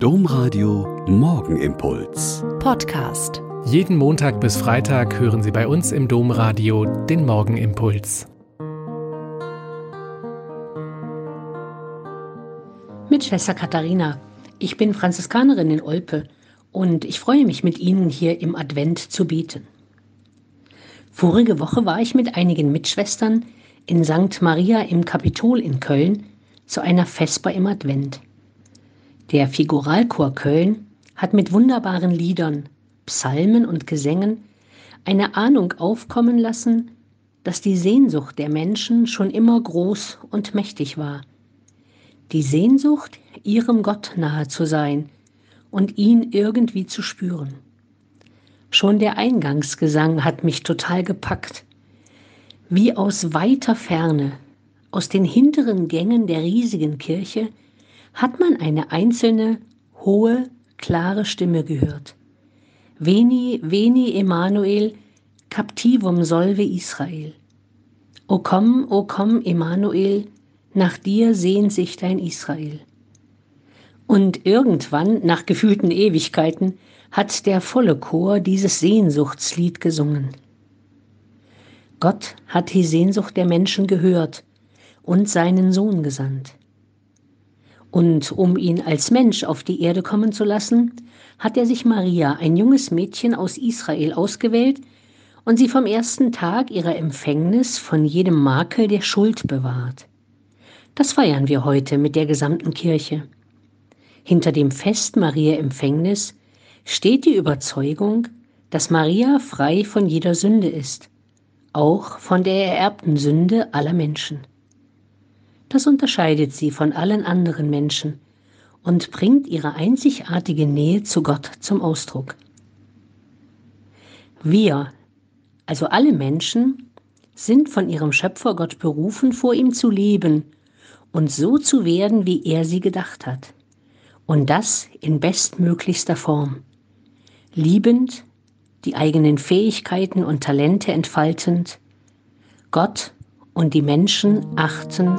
Domradio Morgenimpuls. Podcast. Jeden Montag bis Freitag hören Sie bei uns im Domradio den Morgenimpuls. Mit Schwester Katharina. Ich bin Franziskanerin in Olpe und ich freue mich mit Ihnen hier im Advent zu beten. Vorige Woche war ich mit einigen Mitschwestern in St. Maria im Kapitol in Köln zu einer Vesper im Advent. Der Figuralchor Köln hat mit wunderbaren Liedern, Psalmen und Gesängen eine Ahnung aufkommen lassen, dass die Sehnsucht der Menschen schon immer groß und mächtig war. Die Sehnsucht, ihrem Gott nahe zu sein und ihn irgendwie zu spüren. Schon der Eingangsgesang hat mich total gepackt. Wie aus weiter Ferne, aus den hinteren Gängen der riesigen Kirche, hat man eine einzelne, hohe, klare Stimme gehört. Veni, veni Emanuel, captivum solve Israel. O komm, o komm, Emanuel, nach dir sehnt sich dein Israel. Und irgendwann, nach gefühlten Ewigkeiten, hat der volle Chor dieses Sehnsuchtslied gesungen. Gott hat die Sehnsucht der Menschen gehört und seinen Sohn gesandt. Und um ihn als Mensch auf die Erde kommen zu lassen, hat er sich Maria, ein junges Mädchen aus Israel, ausgewählt und sie vom ersten Tag ihrer Empfängnis von jedem Makel der Schuld bewahrt. Das feiern wir heute mit der gesamten Kirche. Hinter dem Fest Maria Empfängnis steht die Überzeugung, dass Maria frei von jeder Sünde ist, auch von der ererbten Sünde aller Menschen. Das unterscheidet sie von allen anderen Menschen und bringt ihre einzigartige Nähe zu Gott zum Ausdruck. Wir, also alle Menschen, sind von ihrem Schöpfer Gott berufen, vor ihm zu leben und so zu werden, wie er sie gedacht hat. Und das in bestmöglichster Form. Liebend, die eigenen Fähigkeiten und Talente entfaltend, Gott und die Menschen achten